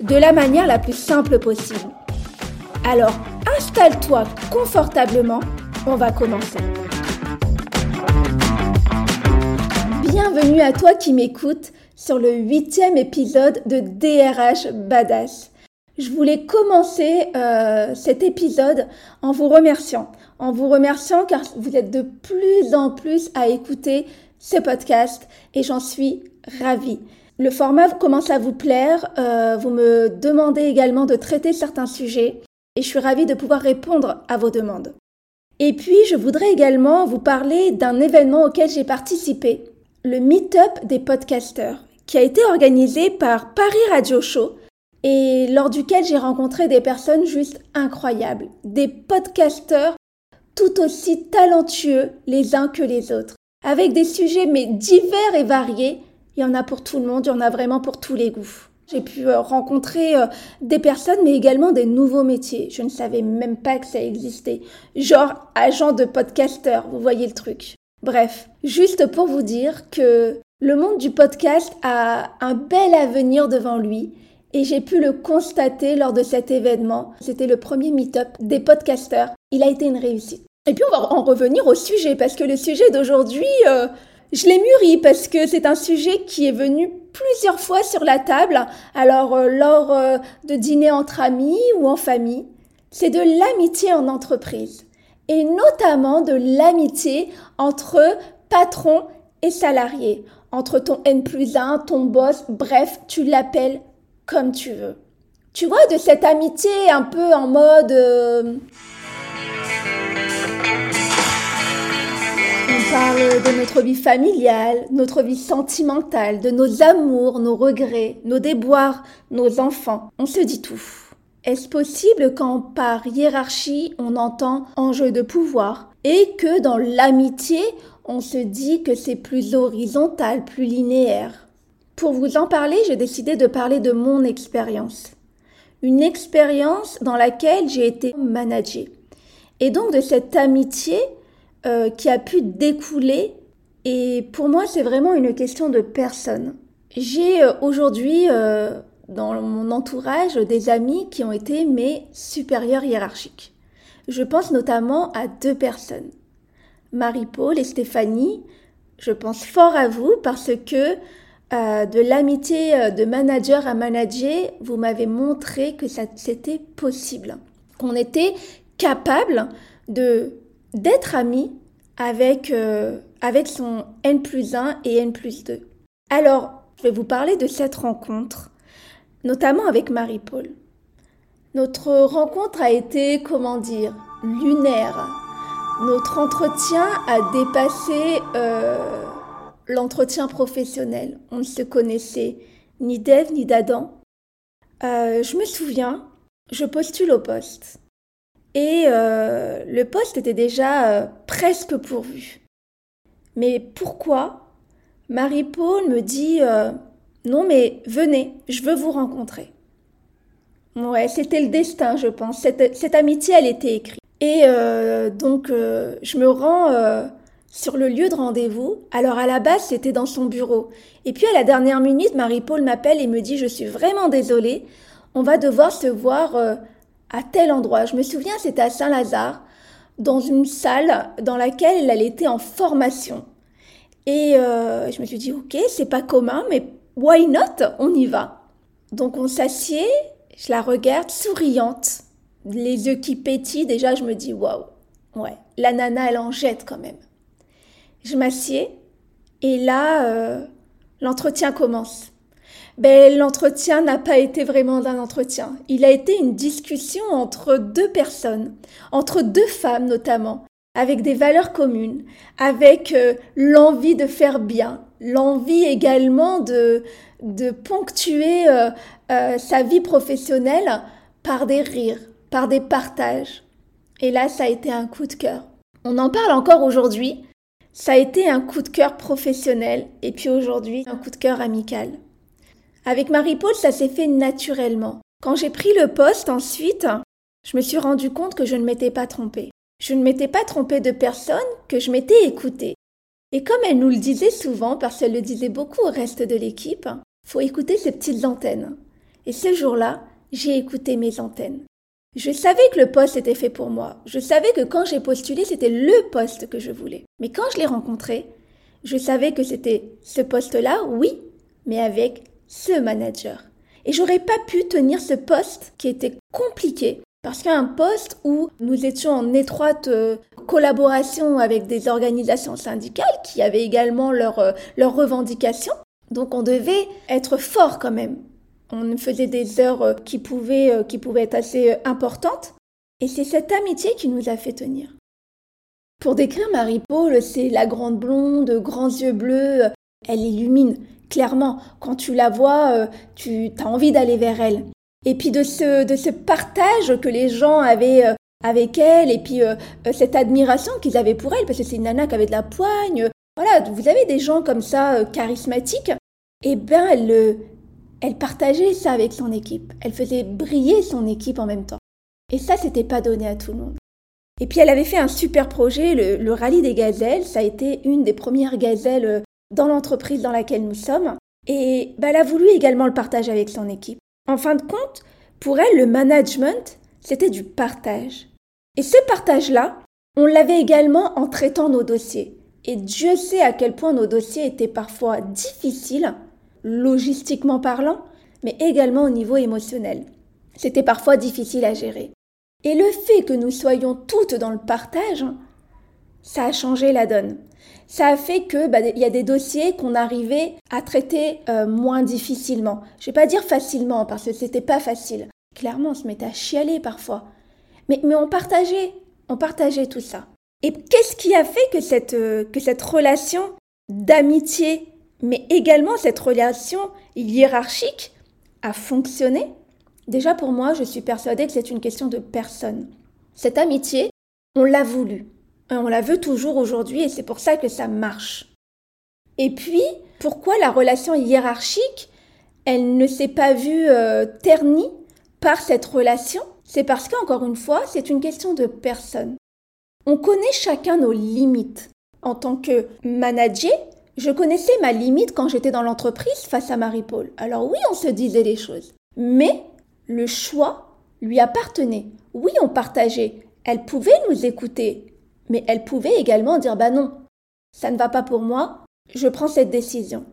de la manière la plus simple possible. Alors, installe-toi confortablement, on va commencer. Bienvenue à toi qui m'écoutes sur le huitième épisode de DRH Badass. Je voulais commencer euh, cet épisode en vous remerciant. En vous remerciant car vous êtes de plus en plus à écouter ce podcast et j'en suis ravie. Le format commence à vous plaire, euh, vous me demandez également de traiter certains sujets et je suis ravie de pouvoir répondre à vos demandes. Et puis, je voudrais également vous parler d'un événement auquel j'ai participé, le Meetup des podcasteurs, qui a été organisé par Paris Radio Show et lors duquel j'ai rencontré des personnes juste incroyables, des podcasteurs tout aussi talentueux les uns que les autres, avec des sujets mais divers et variés. Il y en a pour tout le monde, il y en a vraiment pour tous les goûts. J'ai pu euh, rencontrer euh, des personnes, mais également des nouveaux métiers. Je ne savais même pas que ça existait. Genre agent de podcasteur, vous voyez le truc. Bref, juste pour vous dire que le monde du podcast a un bel avenir devant lui et j'ai pu le constater lors de cet événement. C'était le premier meet-up des podcasteurs. Il a été une réussite. Et puis on va en revenir au sujet parce que le sujet d'aujourd'hui, euh, je l'ai mûri parce que c'est un sujet qui est venu plusieurs fois sur la table, alors euh, lors euh, de dîners entre amis ou en famille. C'est de l'amitié en entreprise et notamment de l'amitié entre patron et salarié, entre ton N plus 1, ton boss, bref, tu l'appelles comme tu veux. Tu vois, de cette amitié un peu en mode... Euh, parle de notre vie familiale, notre vie sentimentale, de nos amours, nos regrets, nos déboires, nos enfants. On se dit tout. Est-ce possible quand par hiérarchie on entend enjeu de pouvoir et que dans l'amitié on se dit que c'est plus horizontal, plus linéaire? Pour vous en parler, j'ai décidé de parler de mon expérience. Une expérience dans laquelle j'ai été managée. Et donc de cette amitié euh, qui a pu découler. Et pour moi, c'est vraiment une question de personne. J'ai euh, aujourd'hui euh, dans mon entourage des amis qui ont été mes supérieurs hiérarchiques. Je pense notamment à deux personnes. Marie-Paul et Stéphanie, je pense fort à vous parce que de l'amitié de manager à manager, vous m'avez montré que c'était possible, qu'on était capable de d'être amis avec, euh, avec son N plus 1 et N plus 2. Alors, je vais vous parler de cette rencontre, notamment avec Marie-Paul. Notre rencontre a été, comment dire, lunaire. Notre entretien a dépassé euh, l'entretien professionnel. On ne se connaissait ni d'Ève ni d'Adam. Euh, je me souviens, je postule au poste. Et euh, le poste était déjà euh, presque pourvu. Mais pourquoi? Marie-Paul me dit euh, Non, mais venez, je veux vous rencontrer. Ouais, c'était le destin, je pense. Cette, cette, amitié, elle était écrite. Et donc, je me rends sur le lieu de rendez-vous. Alors, à la base, c'était dans son bureau. Et puis, à la dernière minute, Marie-Paul m'appelle et me dit Je suis vraiment désolée, on va devoir se voir à tel endroit. Je me souviens, c'était à Saint-Lazare, dans une salle dans laquelle elle était en formation. Et euh, je me suis dit, ok, c'est pas commun, mais why not? On y va. Donc on s'assied, je la regarde souriante, les yeux qui pétillent. Déjà, je me dis, waouh, ouais, la nana, elle en jette quand même. Je m'assieds et là, euh, l'entretien commence ben, l'entretien n'a pas été vraiment un entretien. Il a été une discussion entre deux personnes, entre deux femmes notamment, avec des valeurs communes, avec euh, l'envie de faire bien, l'envie également de, de ponctuer euh, euh, sa vie professionnelle par des rires, par des partages. Et là, ça a été un coup de cœur. On en parle encore aujourd'hui. Ça a été un coup de cœur professionnel et puis aujourd'hui, un coup de cœur amical. Avec Marie-Paul, ça s'est fait naturellement. Quand j'ai pris le poste ensuite, je me suis rendu compte que je ne m'étais pas trompée. Je ne m'étais pas trompée de personne, que je m'étais écoutée. Et comme elle nous le disait souvent, parce qu'elle le disait beaucoup au reste de l'équipe, faut écouter ces petites antennes. Et ce jour-là, j'ai écouté mes antennes. Je savais que le poste était fait pour moi. Je savais que quand j'ai postulé, c'était le poste que je voulais. Mais quand je l'ai rencontré, je savais que c'était ce poste-là, oui, mais avec ce manager. Et j'aurais pas pu tenir ce poste qui était compliqué parce qu'un poste où nous étions en étroite euh, collaboration avec des organisations syndicales qui avaient également euh, leurs revendications. Donc on devait être fort quand même. On faisait des heures euh, qui pouvaient, qui pouvaient être assez importantes. Et c'est cette amitié qui nous a fait tenir. Pour décrire Marie-Paul, c'est la grande blonde, grands yeux bleus. Elle illumine. Clairement, quand tu la vois, tu as envie d'aller vers elle et puis de ce, de ce partage que les gens avaient euh, avec elle, et puis euh, euh, cette admiration qu'ils avaient pour elle, parce que c'est une nana qui avait de la poigne. Voilà, vous avez des gens comme ça, charismatiques, eh bien elle, elle partageait ça avec son équipe. Elle faisait briller son équipe en même temps. Et ça, c'était pas donné à tout le monde. Et puis elle avait fait un super projet, le, le rallye des gazelles. Ça a été une des premières gazelles dans l'entreprise dans laquelle nous sommes. Et bah, elle a voulu également le partager avec son équipe. En fin de compte, pour elle, le management, c'était du partage. Et ce partage-là, on l'avait également en traitant nos dossiers. Et Dieu sait à quel point nos dossiers étaient parfois difficiles, logistiquement parlant, mais également au niveau émotionnel. C'était parfois difficile à gérer. Et le fait que nous soyons toutes dans le partage, ça a changé la donne ça a fait que bah, il y a des dossiers qu'on arrivait à traiter euh, moins difficilement. Je vais pas dire facilement parce que c'était pas facile. Clairement, on se mettait à chialer parfois. Mais, mais on partageait, on partageait tout ça. Et qu'est-ce qui a fait que cette, euh, que cette relation d'amitié, mais également cette relation hiérarchique, a fonctionné? Déjà pour moi, je suis persuadée que c'est une question de personne. Cette amitié, on l'a voulu. On la veut toujours aujourd'hui et c'est pour ça que ça marche. Et puis, pourquoi la relation hiérarchique, elle ne s'est pas vue euh, ternie par cette relation? C'est parce qu'encore une fois, c'est une question de personne. On connaît chacun nos limites. En tant que manager, je connaissais ma limite quand j'étais dans l'entreprise face à Marie-Paul. Alors oui, on se disait les choses. Mais le choix lui appartenait. Oui, on partageait. Elle pouvait nous écouter. Mais elle pouvait également dire bah non, ça ne va pas pour moi, je prends cette décision.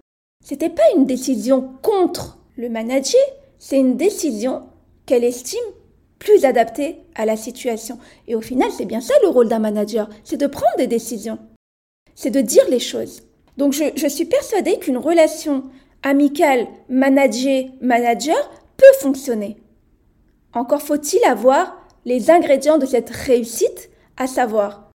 C'était pas une décision contre le manager, c'est une décision qu'elle estime plus adaptée à la situation. Et au final, c'est bien ça le rôle d'un manager, c'est de prendre des décisions, c'est de dire les choses. Donc je, je suis persuadée qu'une relation amicale manager-manager peut fonctionner. Encore faut-il avoir les ingrédients de cette réussite, à savoir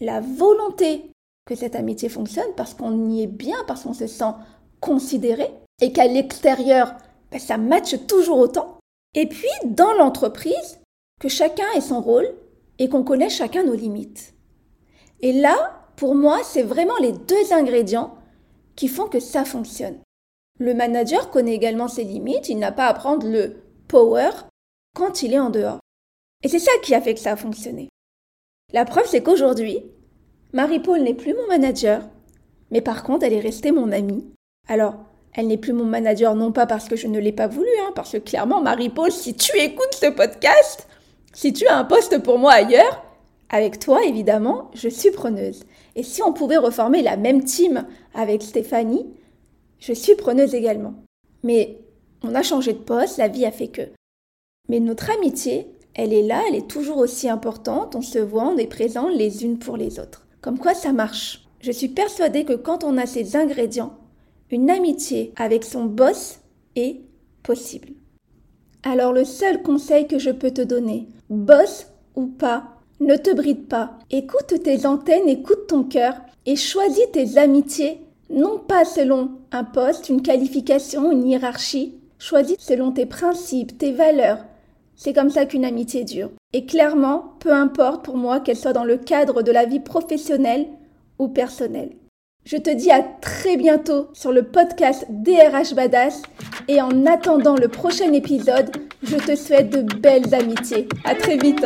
la volonté que cette amitié fonctionne parce qu'on y est bien, parce qu'on se sent considéré et qu'à l'extérieur, ben, ça matche toujours autant. Et puis, dans l'entreprise, que chacun ait son rôle et qu'on connaisse chacun nos limites. Et là, pour moi, c'est vraiment les deux ingrédients qui font que ça fonctionne. Le manager connaît également ses limites, il n'a pas à prendre le power quand il est en dehors. Et c'est ça qui a fait que ça a fonctionné. La preuve, c'est qu'aujourd'hui, Marie-Paul n'est plus mon manager, mais par contre, elle est restée mon amie. Alors, elle n'est plus mon manager non pas parce que je ne l'ai pas voulu, hein, parce que clairement, Marie-Paul, si tu écoutes ce podcast, si tu as un poste pour moi ailleurs, avec toi, évidemment, je suis preneuse. Et si on pouvait reformer la même team avec Stéphanie, je suis preneuse également. Mais on a changé de poste, la vie a fait que. Mais notre amitié, elle est là, elle est toujours aussi importante, on se voit, on est présents les unes pour les autres. Comme quoi ça marche. Je suis persuadée que quand on a ces ingrédients, une amitié avec son boss est possible. Alors le seul conseil que je peux te donner, boss ou pas, ne te bride pas. Écoute tes antennes, écoute ton cœur et choisis tes amitiés, non pas selon un poste, une qualification, une hiérarchie, choisis selon tes principes, tes valeurs. C'est comme ça qu'une amitié dure. Et clairement, peu importe pour moi qu'elle soit dans le cadre de la vie professionnelle ou personnelle. Je te dis à très bientôt sur le podcast DRH Badass et en attendant le prochain épisode, je te souhaite de belles amitiés. À très vite.